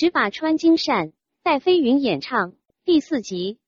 十把穿金扇戴飞云演唱第四集。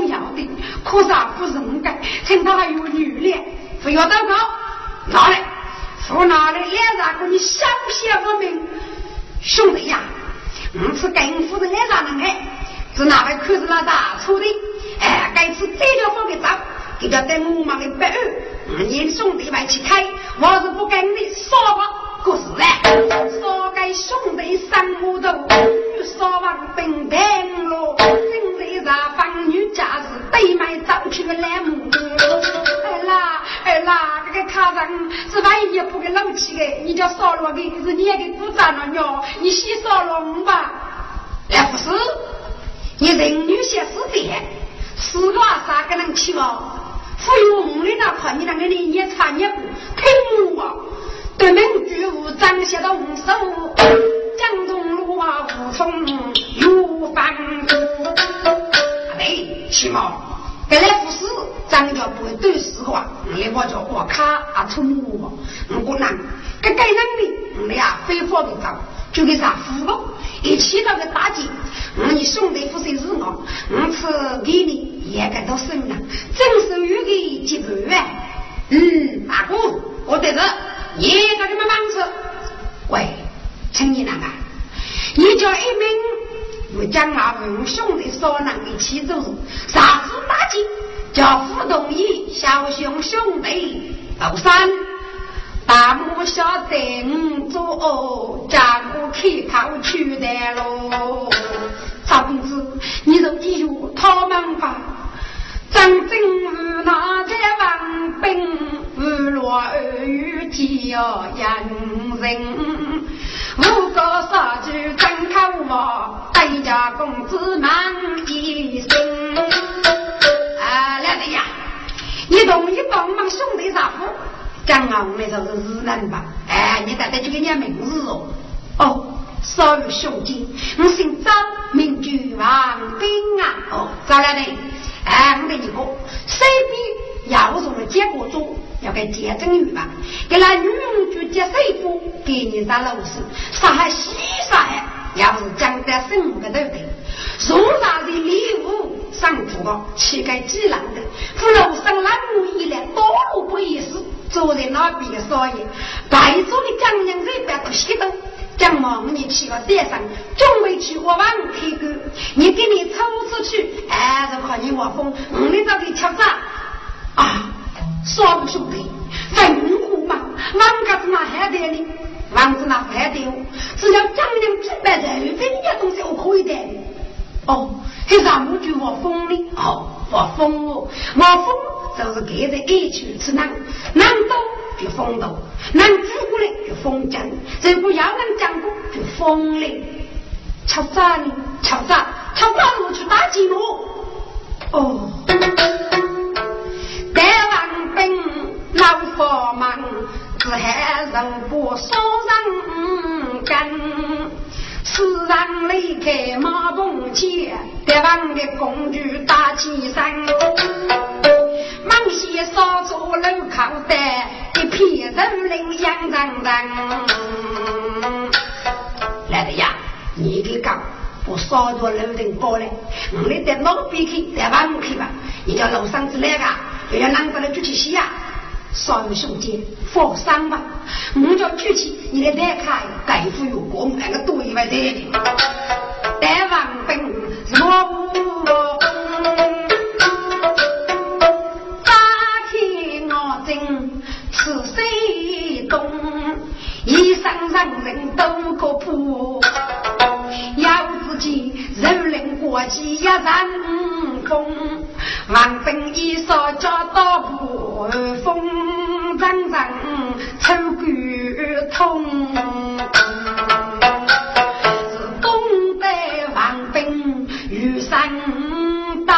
的，可是不人该，趁他还有，不要祷告，拿来，说拿来，脸上给你想信我们，兄弟呀，嗯，是跟夫人脸上能看，是拿位裤子那大粗的，哎，该吃这条方给找，给他带我马的白二，你兄弟们去开，我是不跟你说吧。可是嘞，说给兄弟三木头，说完本兵咯，兄弟咋？家是对门走去的栏目。哎啦哎啦，这个客人是万一不给漏气的，你叫少了个，是你也给鼓掌了鸟，你先少了吧。也不是，你人有些是的，四个三个人去吧。富有五的那块，你那个年也差年过，开幕啊！对门居张写到五十五，江东路啊五通有房。哎，起码，本来不是，咱们就不会对实话。我就我看啊，出木我。如果能，该该能，我们呀，非法的走，就给啥服务，一起到个打击。我你兄弟不是是我，我吃给你也感到生了，真是有个几百万。嗯，大哥，我在这也给你么忙吃。喂，陈你那个，你叫一。我将那五兄的所男的欺走，杀死大姐，叫傅东义小兄兄妹斗山，大木下在五，家我开炮去的喽。张公子，你就记住他们吧。真正那在王兵，无落儿与鸡哟人人，无哥杀猪真可恶。哎呀，公子忙一生。啊，来的呀，你同意帮忙兄弟丈呼？讲啊，我们说是日南吧？哎，你大概就给念名字哦。哦，少有兄弟，我姓张，名句王兵啊。哦，咋来的？哎，我跟你说，身边要什么结果中要给见证女吧，给那女主接媳妇，给你当老师，啥稀罕？要是讲在生活的道理，树上的礼物上图了，乞丐几来的，不如生那母一来，多路不一是坐在那边少爷，白做的江宁这边不晓得，江毛你去了山上，准备去挖王开沟，你给你抽出去，还是靠你我风，我们这里吃饭。啊，双兄弟，生活嘛，啷个子那还得呢？房子那不还丢，只要家里几百人，分一点东西我可以的。哦，这上我就挖疯的，哦挖疯哦挖疯，就是给着一起吃难，难多就风多，难住过来就风紧，如果要能讲过就风吃。敲呢敲啥，敲马我去打金锣。哦，得王兵老佛忙。只害人不少人跟。世上离开马棚前，大王的工具打起身。忙些扫帚楼靠的，一片人林洋洋洋。来的呀！你给讲，我烧着楼顶过来，我们在路边去，在外面去吧。你叫楼上子来个，就要拿过来举起西呀。少爷兄弟，放心吧，我叫举起，你来再看，大夫有功，两个多一万的。大王兵若无打开我针，此谁懂？一生人人都可破。人人过几一人风，王兵一扫家刀破，风阵阵抽骨痛。是东北王兵遇山刀，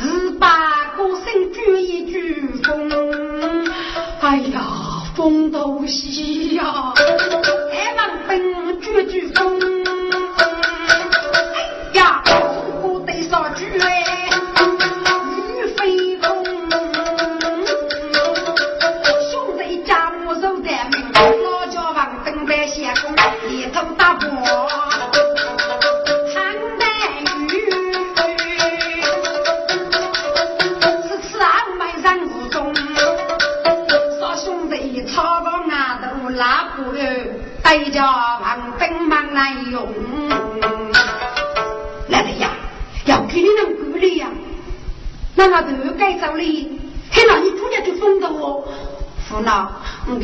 是把个身举一举风。哎呀，风都西呀，哎王兵举举风。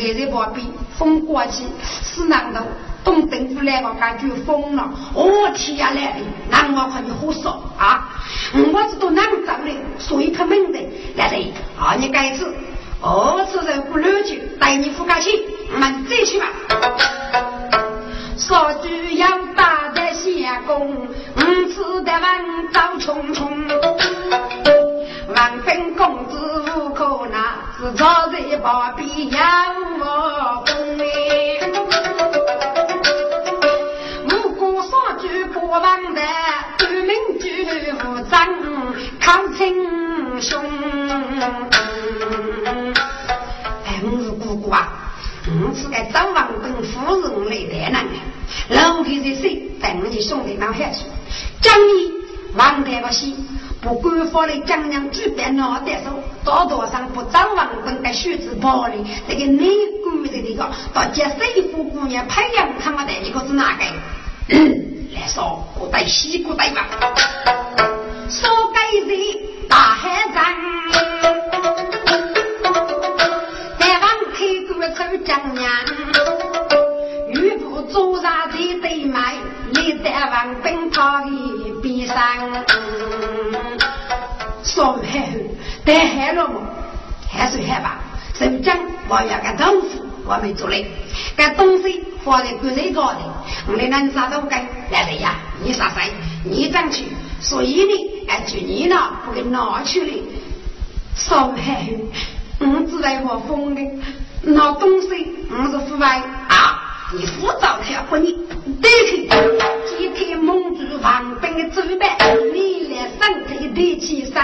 我给这把笔疯过去，是难的。东政府来我感觉疯了，我天呀来的，那我看你好说啊。我知道难走的，所以他们的来的啊，你该次，二次人不乱去，带你付个钱，我们再去吧。少主要打的相公，五次的文早匆匆。拿，是朝在旁边要我风哎。五谷少主不忘的，官民举无章靠亲兄。哎，我是姑姑啊。我是个张王等夫人来的呢，老口在说，在我兄弟脑海说，讲你王太不西，不官方的江娘举办脑袋手，道道上不张王等的须知暴力，这个内官的这个到接水姑姑娘培养他们的一个是哪个？来说，古代西瓜带吧，说给谁大海战。走江娘，玉不做啥子对卖，你在王兵他的边上。说海后，带海了么？海水海吧。手讲我要个豆腐，我没做嘞。个东西放在锅里搞的，我们能啥都干。来人呀，你啥谁？你争去，所以呢，俺，就你那不给拿去了。说海后，我只来我疯的。拿东西我是腐败啊！你腐糟太不你对去，今天蒙住防兵的嘴巴，你来身体提起身，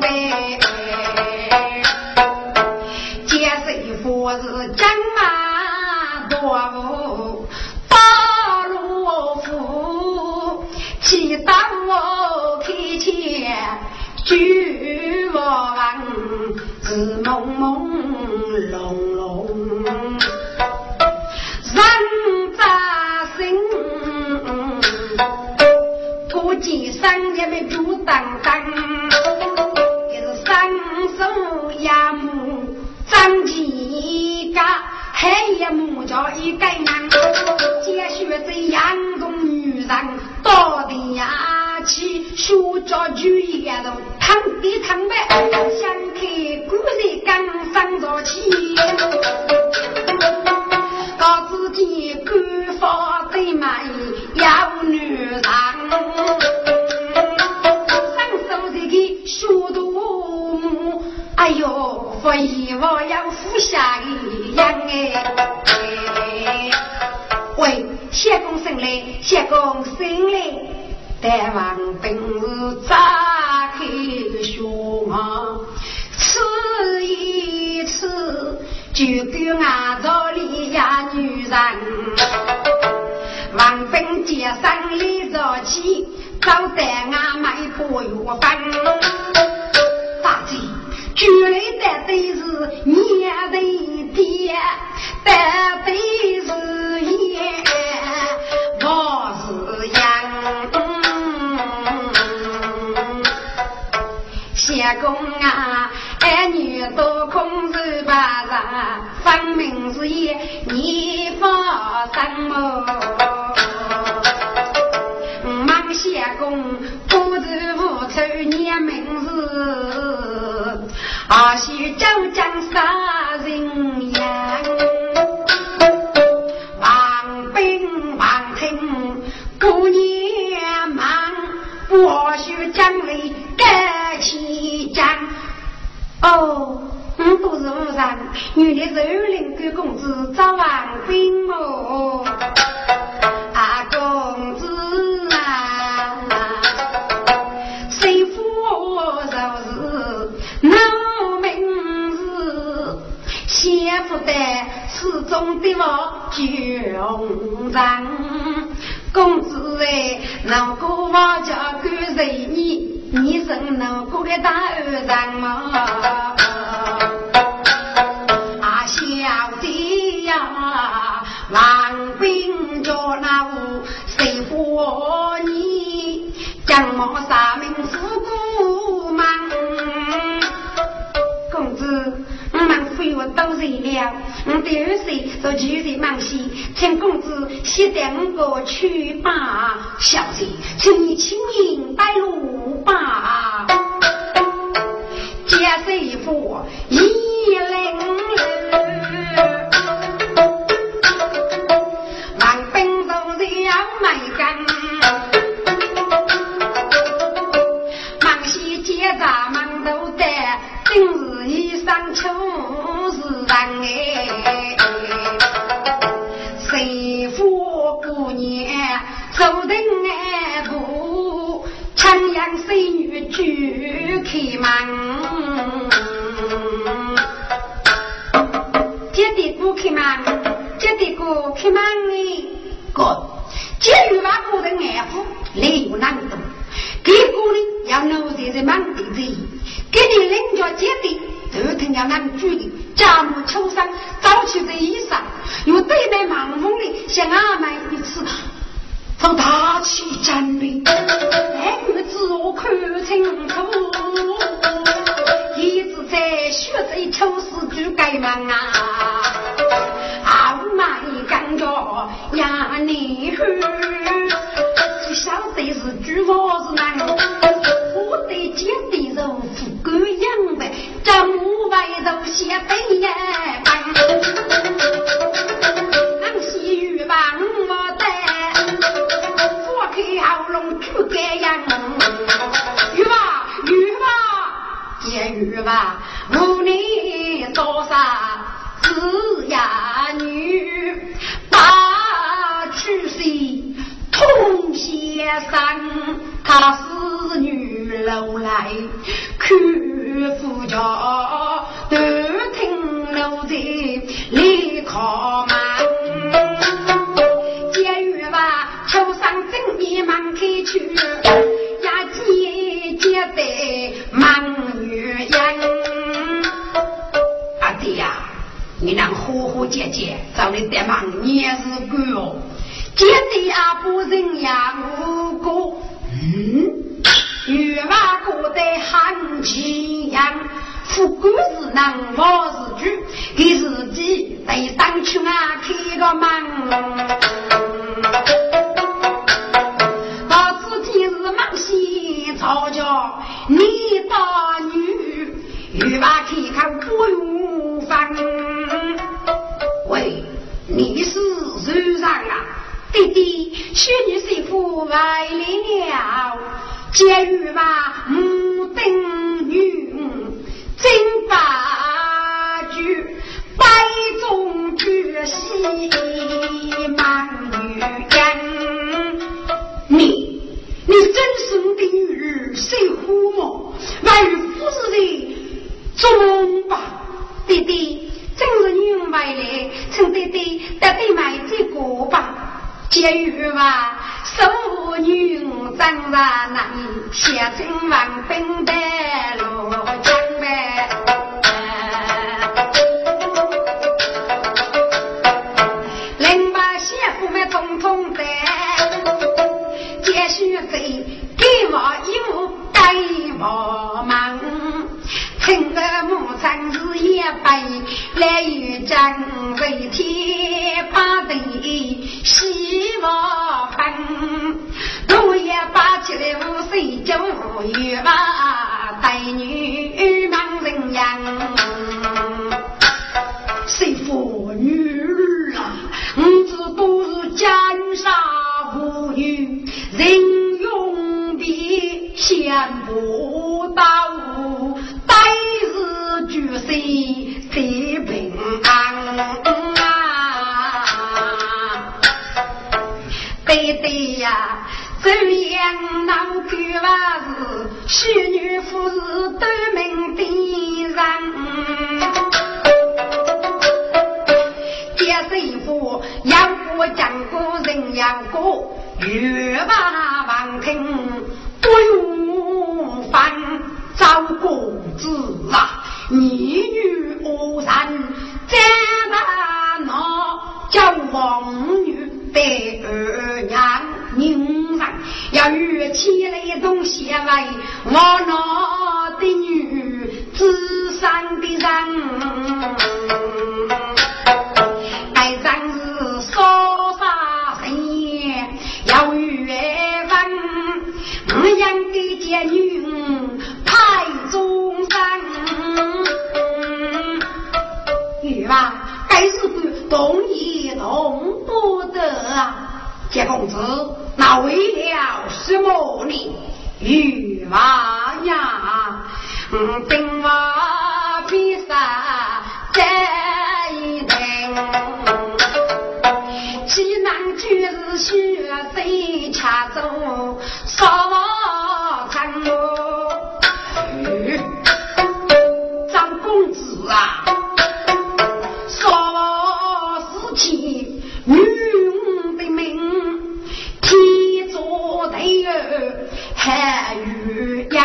Bombay. 名字一你发三嘛年，愁人爱苦，青阳仙女举开门，接的过开门，接的过开门哩，哥，接女娃过人爱好，你有难懂，给过哩要弄些些忙的子，给你人家接的，都听要难住的，家母抽身。很奇样，富贵是能，我是主，给自己在当去啊开个门。到自己是忙西吵架，你大女，女娃开看不用烦。喂，你是谁人啊？弟弟，许女媳妇来了。监狱嘛，母写成这样闹狗娃子，许女夫是多门的人。接媳妇要过讲过人要过，越把王听不用烦，找公子啊！儿女恶人，再把那叫王女的儿娘拧上，要与起来东西来，我那的女子上的人，该真是说啥人要与分，我养的这女派中山。啊，该是个动也动不得啊！杰公子，那为了什么呢？玉娃呀，嗯，兵马比赛这一等，济南就是血水恰走少看我，张起女佣的命，天作地还有阴，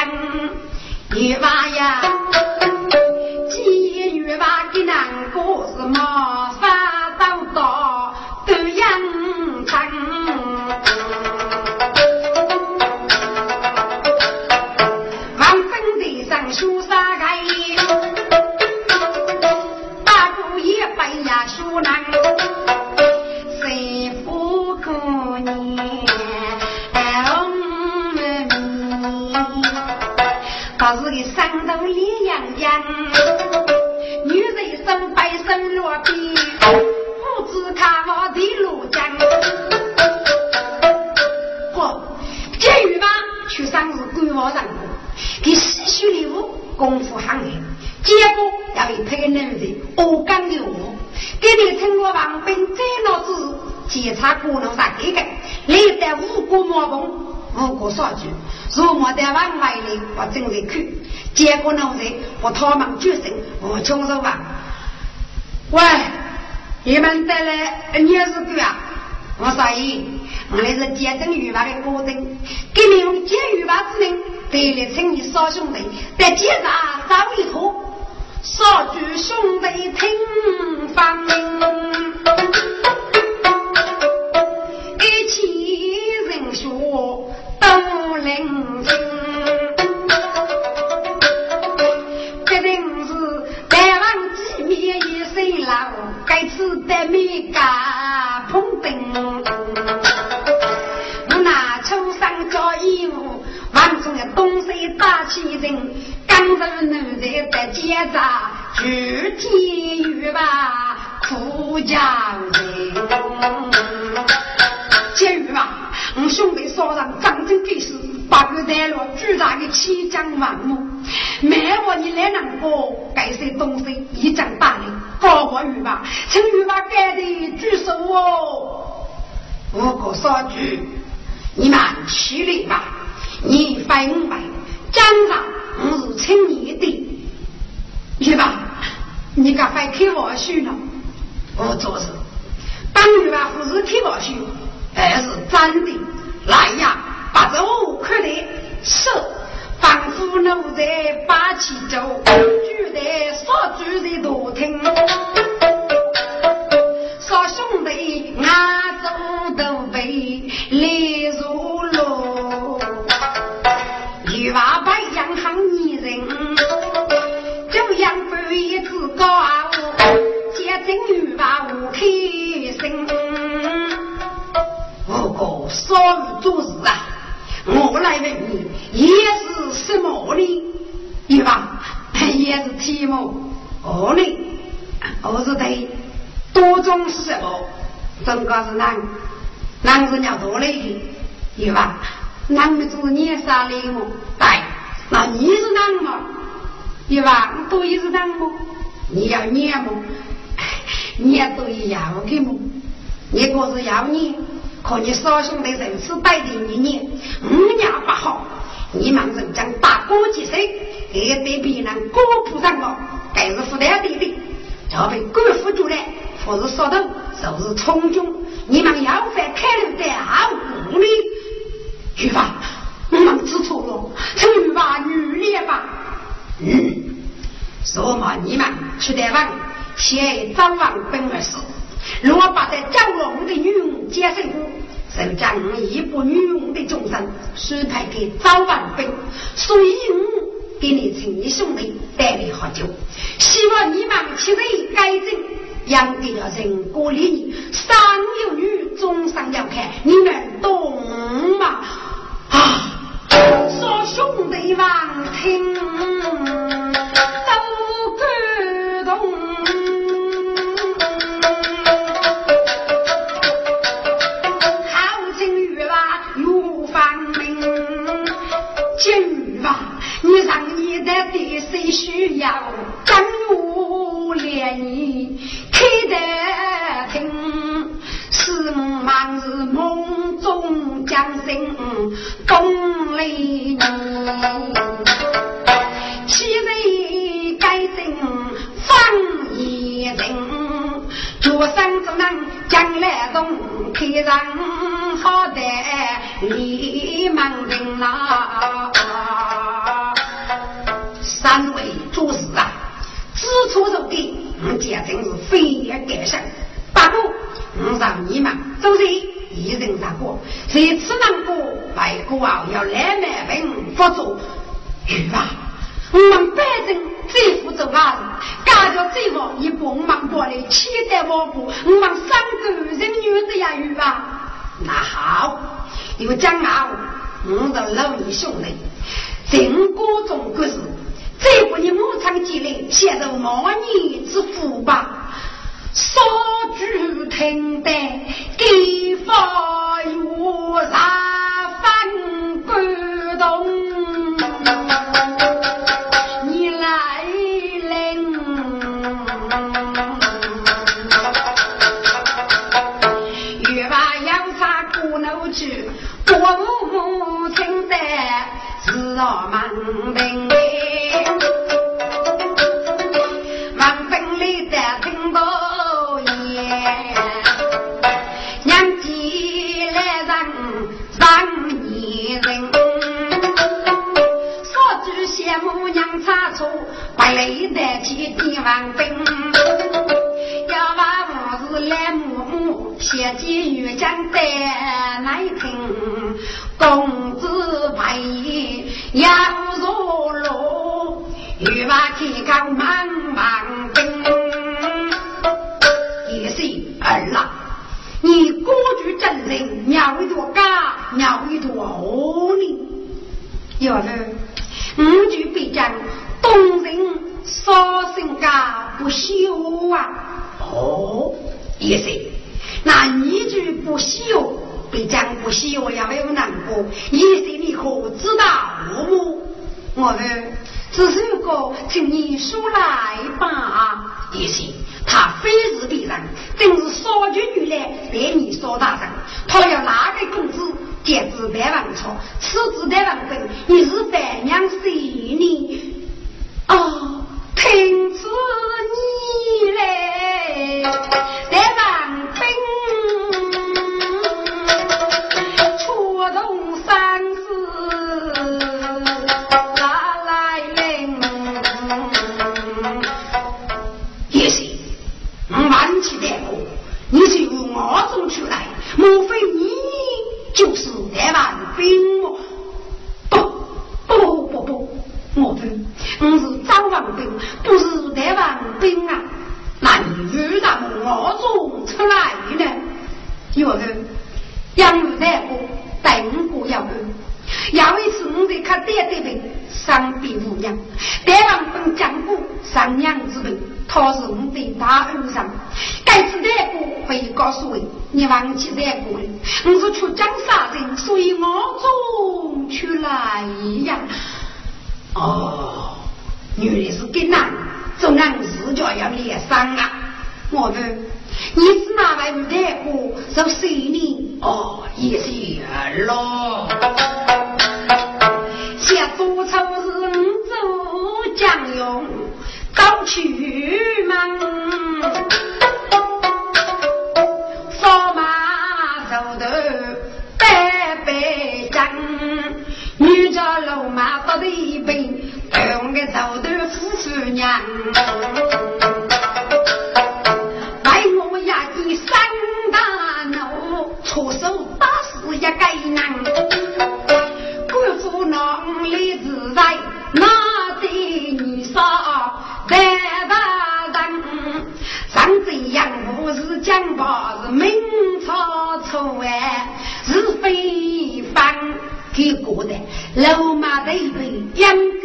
女娃呀，今女娃的难过是吗？穷手吧。喂，你们带来你也是对啊？我说一，我们是见证玉娃的果证，给你用见玉娃之人，得来请你少兄弟张真给事，把个带了巨大的千江万亩。每我你来能过，该些东西一张大的，高过鱼吧，请鱼吧盖的举手哦。五个少举，你们起来吧，你分吧，张上我是请你的，鱼吧，你赶快开玩笑了，我做事，当鱼吧不是开玩笑。还是真的，来呀！把这五块的手，仿佛奴在八七州，住在少住在大厅。少兄弟，俺走都背来如路，一娃白养行女人，就养不一只高，接正女娃无开心。我个少于做事啊！我来问你，也是什么呢？对吧？也是题目。哦呢？我是对多种是什么？真个是难，难是要多累的，对吧？难的做年啥累么？对，那你是难吗？对吧？多也是难么？你要念么？你也多一样给么？你可是要念？可你少兄弟人次摆的一年，五年不好，你们人将大过几岁，还被别人过不上了，该是负担弟弟，要被官府住来，或是杀头，就是从军，你们要犯开路的二五里，去吧，我们知错了，去吧，女烈吧，嗯，说嘛，你们去台湾，先早晚本而死。若把这招龙的女佣接受过，就将一部女佣的终身许配给早晚兵，所以我给你请你兄弟带你喝酒，希望你们七人改正，养给了人过礼仪，上有女，终身要看，你们懂吗？啊，说兄弟们听，对谁需要？真我连你开得听，是忙是梦中将心动里其人该心放一人，脚上只能将来动，开人好的立门人呐。三位主事啊，知错就给，我简直是飞也改善。八哥，我让你们走人，一人三个，谁吃难过，外国啊要来买份辅助，去吧。我们百姓最负责啊，干着最好一步，我们过来期待王国，我们三个人女子也有吧。那好，有讲啊，我的老弟兄弟，整个中国是。再不你牧场积累，陷入毛年之福吧。少主听得，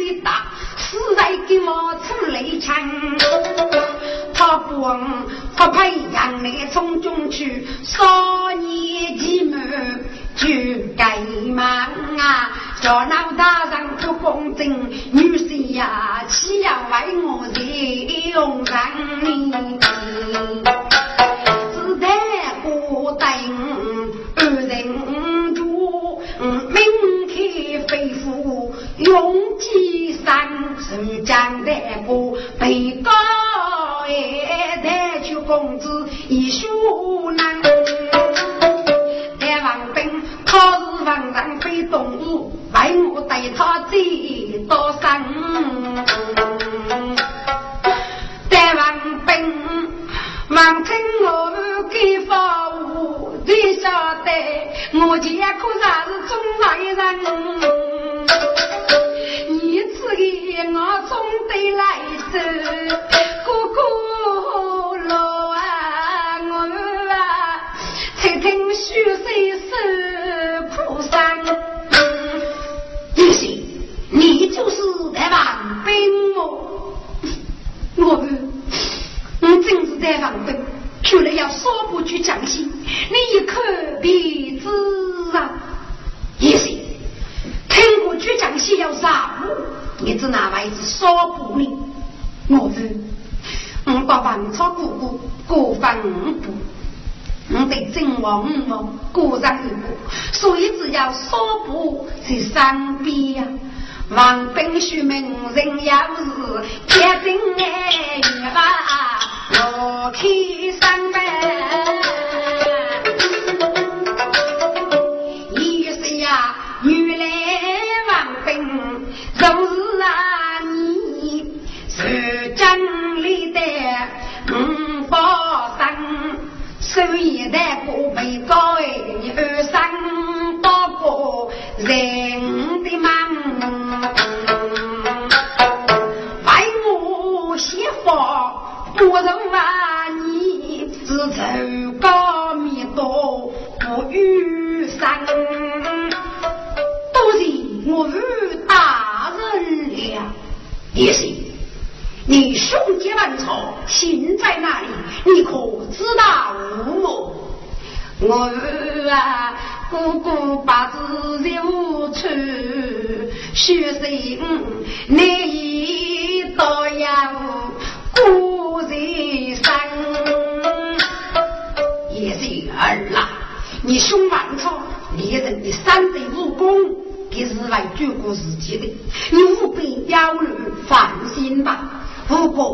的大，实在给我出雷枪。他不问不培养你从中去，少年寂寞就该忙啊！叫老大人不公正，女婿呀，岂要为我在用人？只在孤单二人住，命。背负永济山，是江大哥被告也带去公子一书难。台王兵他是王上非动物，为我对他最多生。台王兵。望听我给发我才晓得我家可算是中外人。你此个我总得来走，哥哥老啊我啊，才听虚岁受苦伤。你是你就是在王兵我，我你真是在王兵，去了要少不去江西，你一口鼻子啊！也是，听过去江西要啥你只拿位置少不呢？我是，我把王朝姑姑过分五步。我得真王五王过上一步，所以只要少步在身边呀。王兵须名人要是结真爱女吧，我开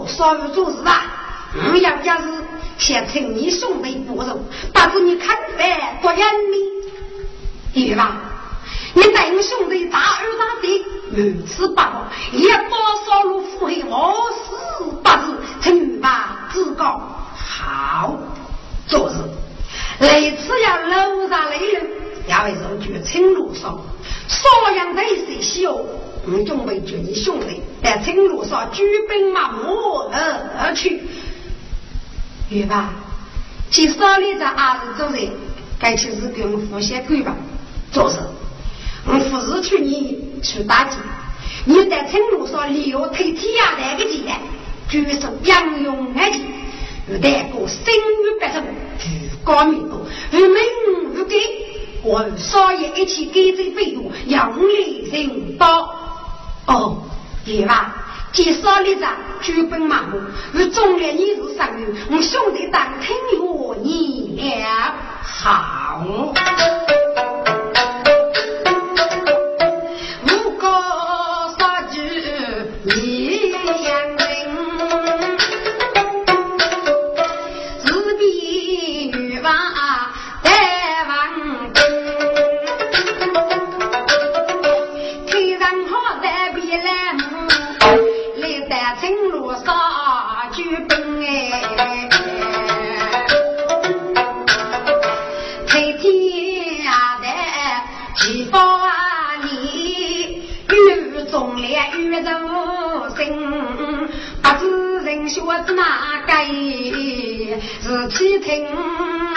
不过稍有做事啊，我杨家是。想请你兄弟不容，把子你肯饭不认你，对吧？你带你兄弟大二大三，如此八吧？去少里在二十做人，该去是给我们付些鬼吧。做事，我富士去你去打击，你在城路上留推天涯那个钱，举手杨勇爱情，有带过生于百姓，举高明多，与民无给，我少爷一起给这费用，用力人道。哦，对吧？介绍立场，举本马目，与中年一日相遇，我兄弟当听我你了，好。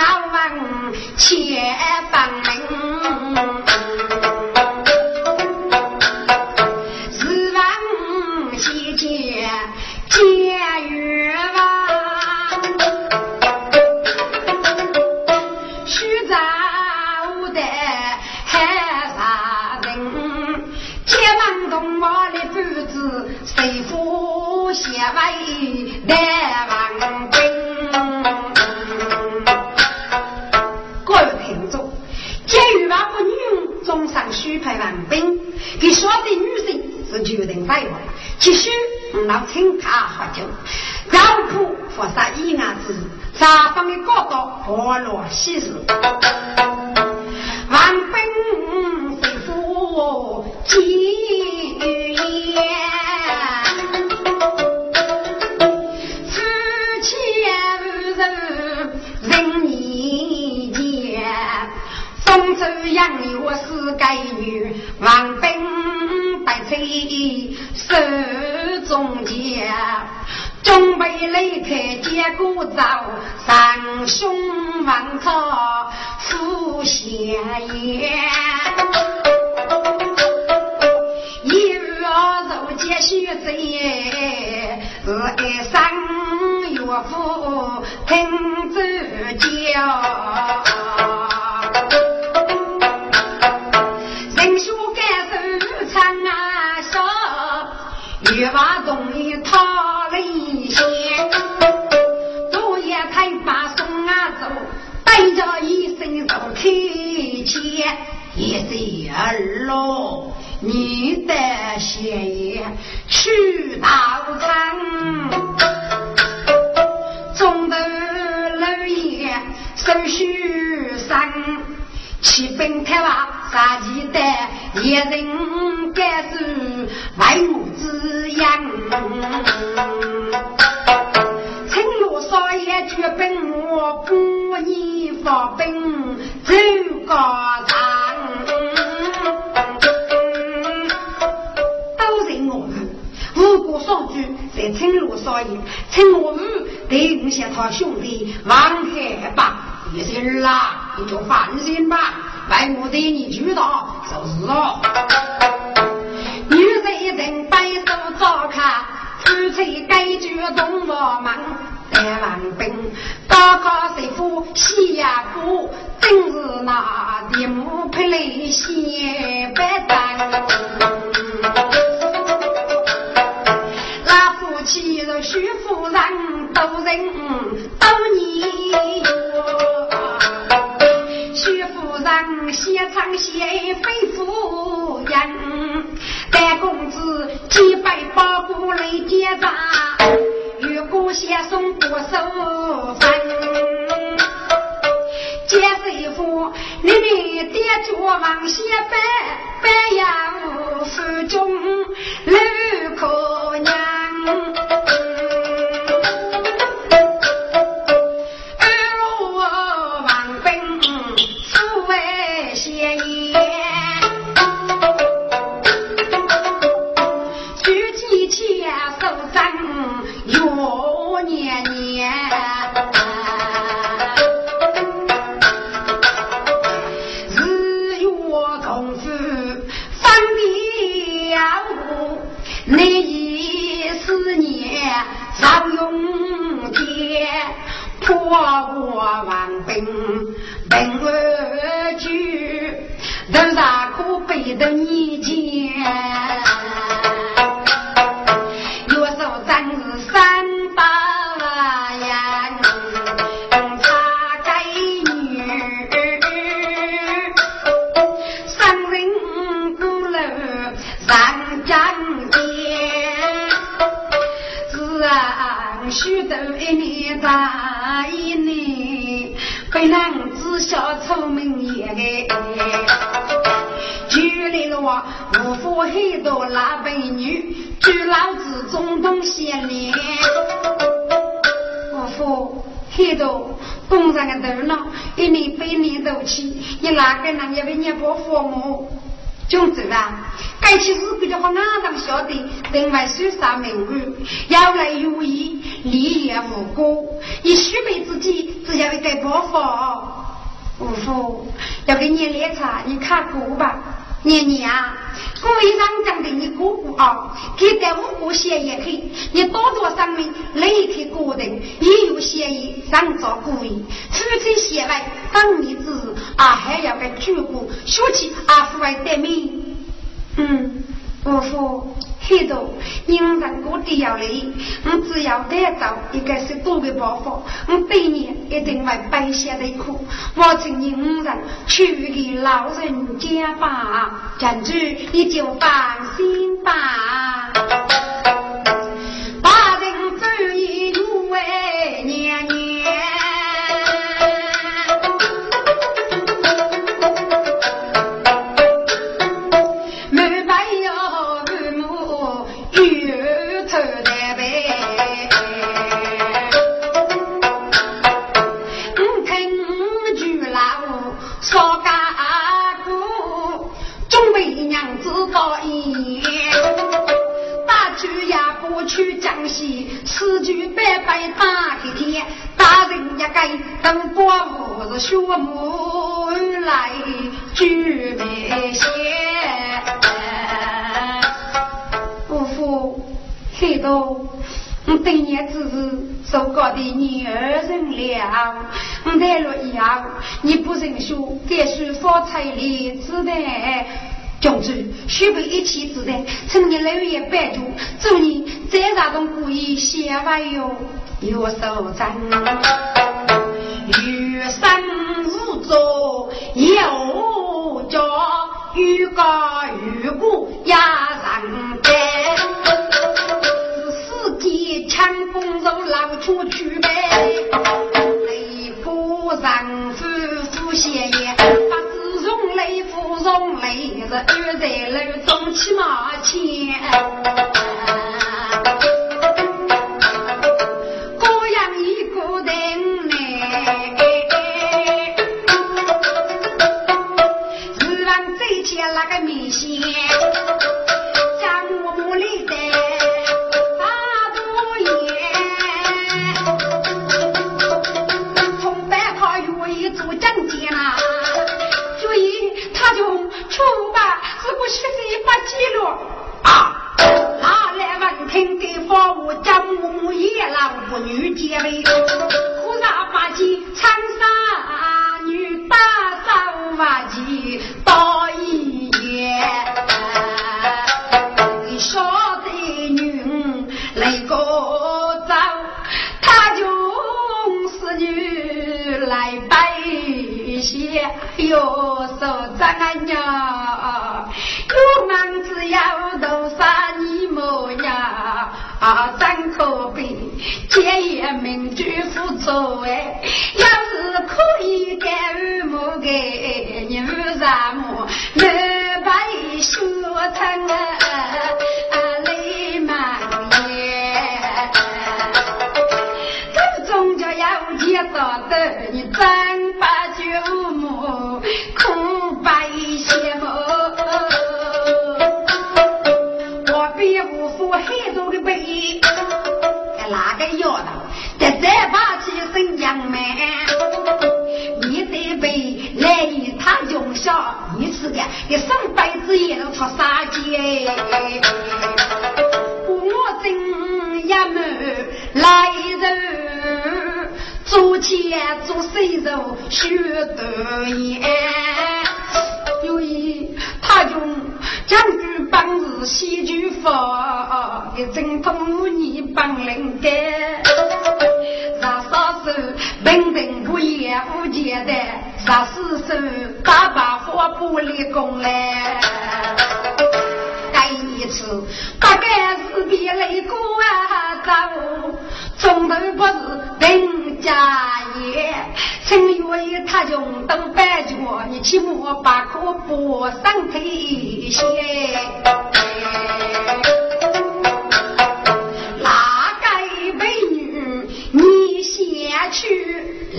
我问千本给说的女性是决定废话，继续老请他喝酒，老婆佛杀一案子，查方的哥哥破落喜事，准备离开接鼓奏，上胸王朝福显言。一日受接许罪，是爱生岳父听着教。月娃儿喽，你的血液去道场，中头老爷手续上，七本开娃杀鸡蛋，一人该是外母。滋养，青罗少爷举本我不你发兵走高场，在青罗少爷，青罗母对不下他兄弟王海吧，也是儿啊，你就放心吧，外母对你知道就是了。早看夫妻该举动我忙，带王兵高高师傅西呀夫，真是那的木配来显白单。那夫妻若许夫人都人都你徐夫人先唱先非夫人。三公子几百包谷来结账，如果先送多少分？接媳妇，你们爹着往些摆，摆呀府中六可娘。噔。Да не 很多老板女，叫老子中东洗脸。五福，很多工厂的头脑，一年半年到期，你哪个人为你不父母，总之啊，该起日子的话，哪当晓得？另外书上名语，要来如意，立业无辜。你许备自己，只要一个伯父，伯父要给你列茶，你看过吧？念你啊，故意让讲给你姑姑啊，给在五谷协议去，你多多上面立刻果人，也有协议上做故意，除此之外当你子啊，还要个举国学起啊，父爱得命，嗯，伯父。很多人人过都要来，我只要得到一个是多的报复，我百年一定会白下的苦。我请你五人去给老人家吧，站住，你就放心吧。为娘子高一眼。大舅也不去江西，四舅拜拜打黑天，大人也该等光我是学母来举杯线。不负黑豆。我对你只是受过的女儿人了，我待若一样，你不认输，该输方彩礼，只待将军，须备一气之人，趁你六月半度，祝你再大动故意，先万哟，有手掌，余生无作有家，欲高欲孤压上边，世间强风肉老出去呗，雷夫上中雷是二在楼中骑马前，来个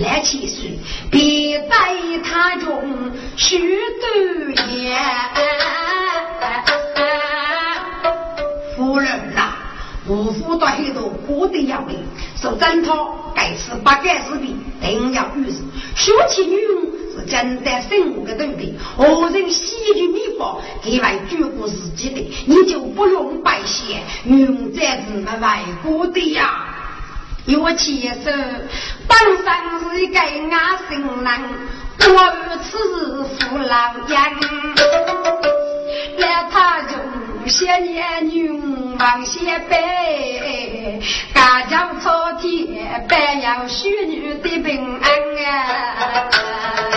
来起水，别在他中许多言。夫人呐，无夫到很多过得要命，受征讨。该次八改之笔，定要遇事。说起女是真的生活的对的，何人喜剧秘方，给外举过自己的，你就不用白写。女在子们外国的呀。我其手本上是一个雅心人，我如此父老养，来他就。些年女忙些辈，家家朝天，但要许女的平安！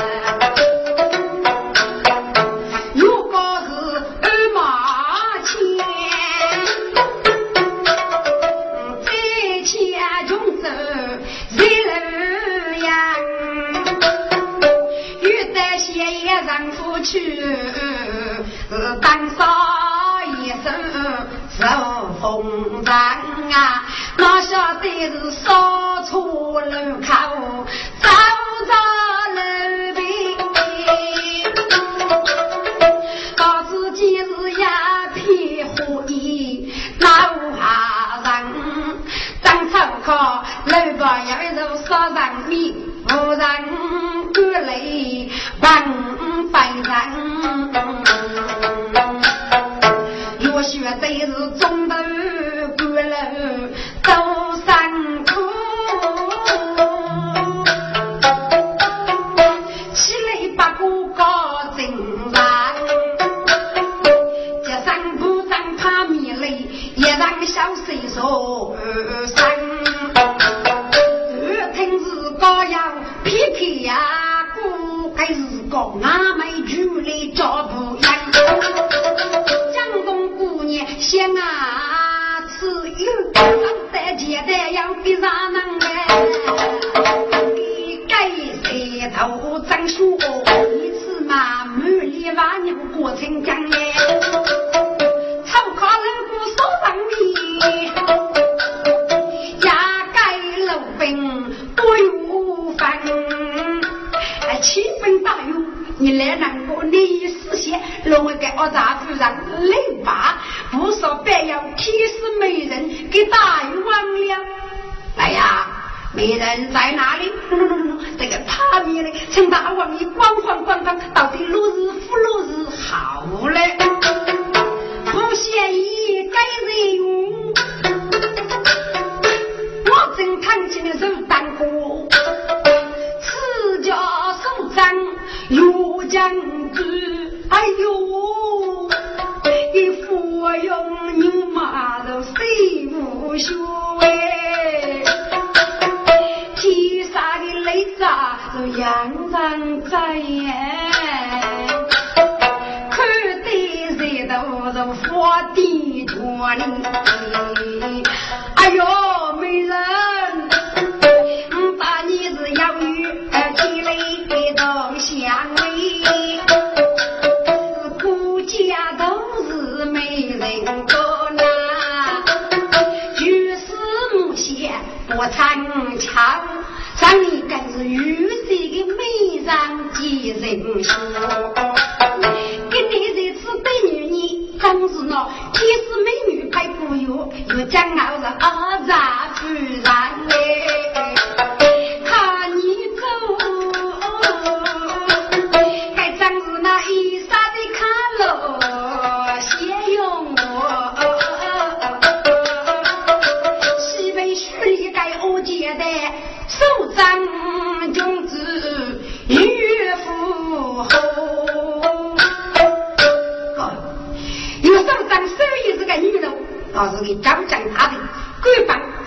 泪帮白人。若学这是中头官了，都辛苦。起来八个高正上，这三不长怕米累，一让小水说。长枪，上你更是玉色的美人几人说？跟你这次对女你真是那，天使美女配不有，又将傲是二杂夫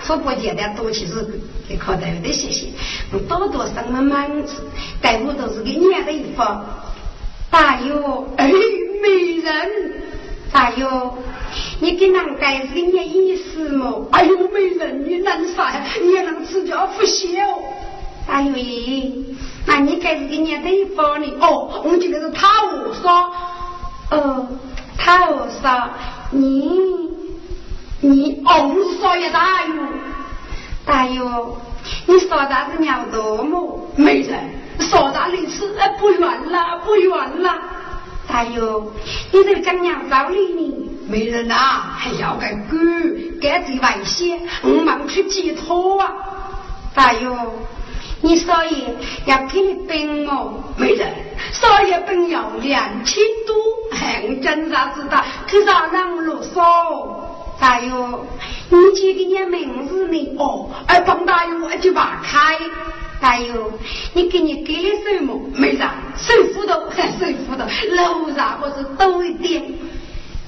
官方说不简单，多其实给靠得有点谢谢，我多多生了满子，该我都是给娘的一方。大有哎，美人，大有。你给人该是你意思么？哎呦，美人，你能啥呀？你也能吃叫不孝。哎呦咦，那你该是给人对方的哦。我记得是他我说，哦，他我说，你你哦，是说也大哟大哟，你说啥子鸟多么？美人，说啥你吃？哎，不远了，不远了。大哟，你这个讲娘道理呢？没人呐，还要个狗，该这外些，我忙去寄托啊！大爷，你少爷要给你本哦，没人，少爷本要两千多，哎，我真啥知道，可咋能啰嗦？大爷，你记得你名字呢？哦，哎，帮大爷我就把开。大爷，你给你给了什么？没啥，手斧头，手斧头，楼上我是多一点。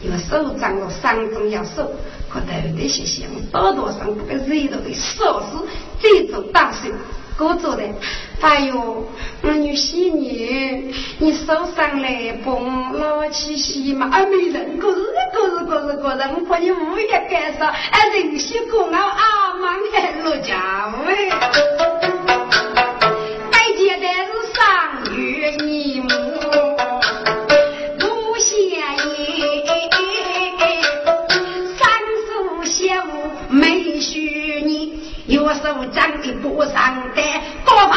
有手掌了，伤中要手，可得那些项目，多多少不个热头的少是，这种大事，我做的。哎呦，我女婿你，你手上来帮老七洗嘛？啊，没人，可是可是可是可是，我怕你物业干啥？啊，人些工啊，阿妈还落家喂。该接的是上月你手长的不上的，多把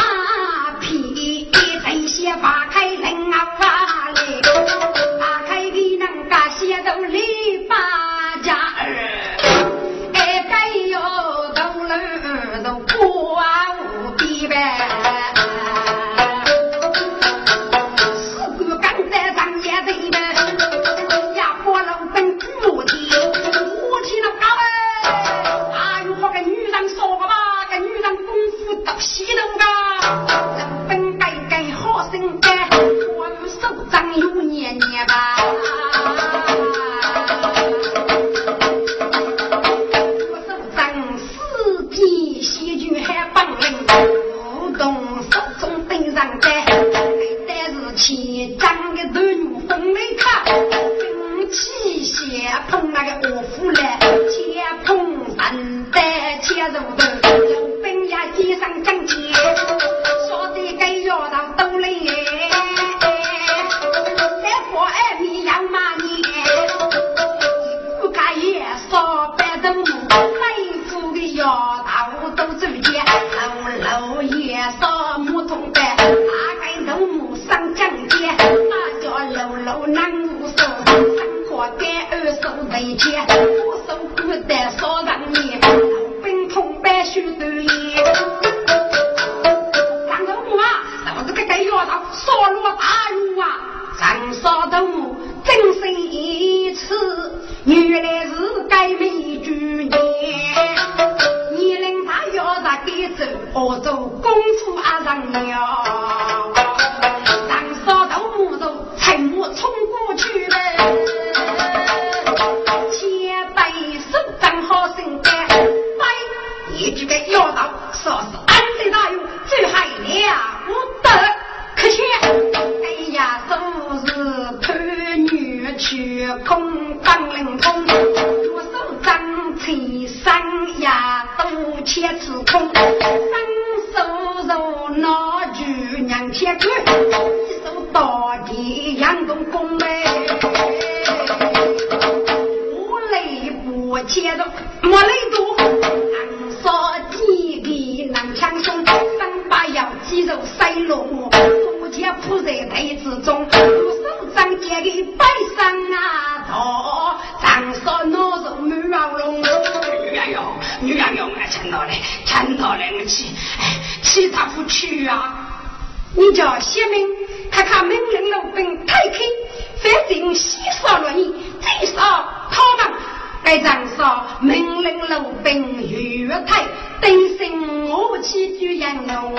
该张少命令老兵越太，登升我去举杨勇。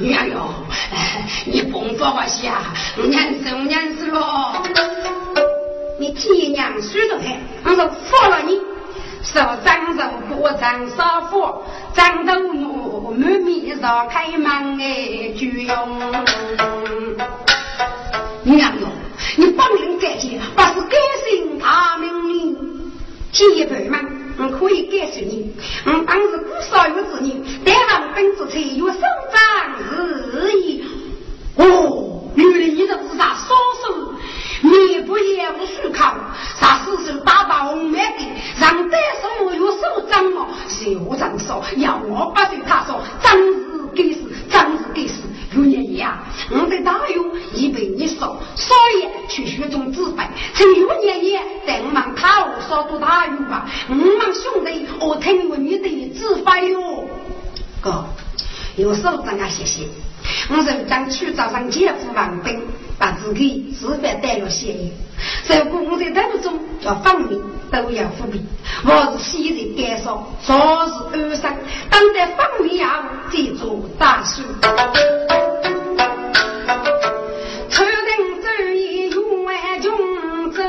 杨勇，你甭发我下，年生年死咯。你天娘水着海，我说服了你。手张手不张少佛，张头目满面上开门哎，就用。杨勇，你本领干净，不是改姓他们。进一步嘛，我可以告诉你，我当时古少有子女，带上本之才有生长日意。哦，原来你的自杀双手面部也无虚考，啥事情打到红面的，让带手有手掌嘛，小张说要我不对他说，真是该死，真是该死。有爷爷啊，我在大院已被你送，少爷去学中自费，请有爷爷在我们讨少读大院吧。我们兄弟我听闻你的指挥哟。哥，有事咱俩，谢谢。我是将去早上姐夫王兵，把自己自费带了协议。如果我在队伍中叫方面都要伏笔，我是昔日干少，昨日安生，当在方面要记住大事。出人主意永万君子，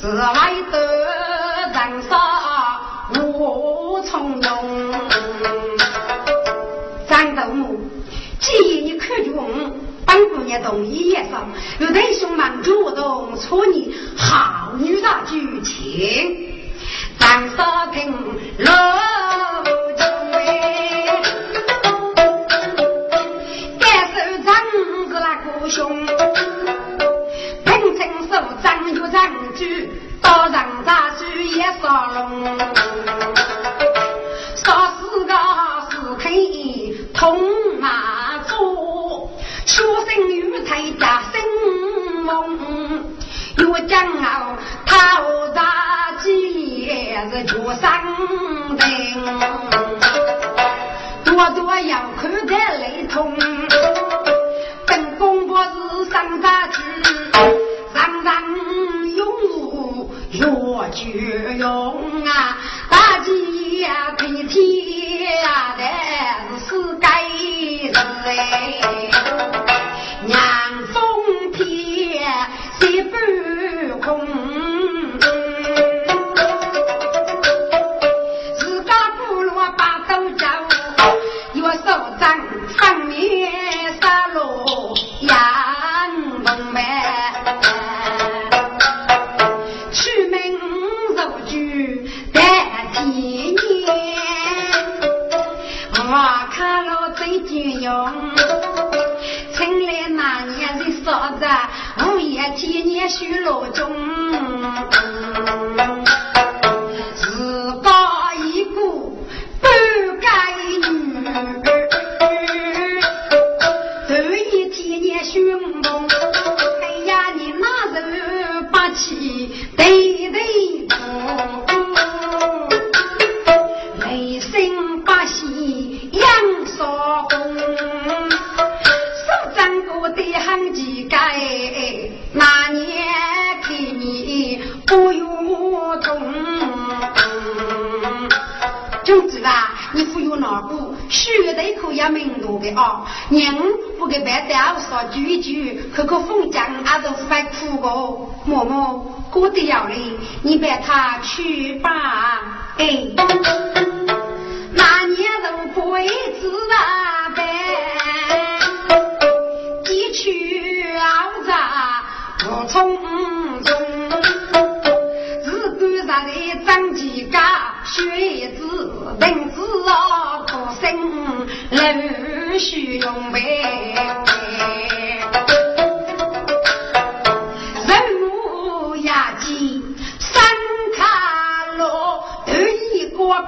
是为得人少既然你看中本姑娘同意也上，有弟兄们主动出你好女的剧情，咱少平乐很奇怪，那年看你不如同。总之啊，你富有哪个，学了一口也蛮多的啊。人不跟别的说，聚一聚，喝口风酒，阿都是会哭个，默默过得要哩，你别他去吧，哎。那年如果一直啊，不从中，日干啥的长几个学子文字啊，不生陆续用呗。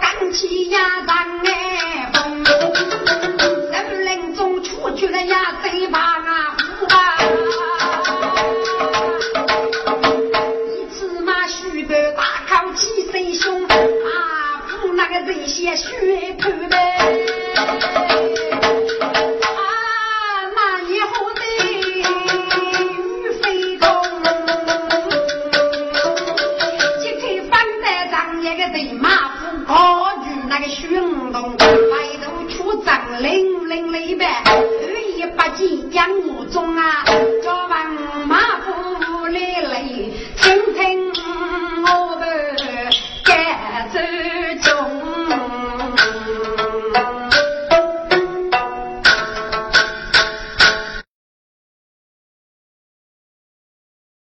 刚起呀，当哎风，人林中出去了呀，谁把一些血盆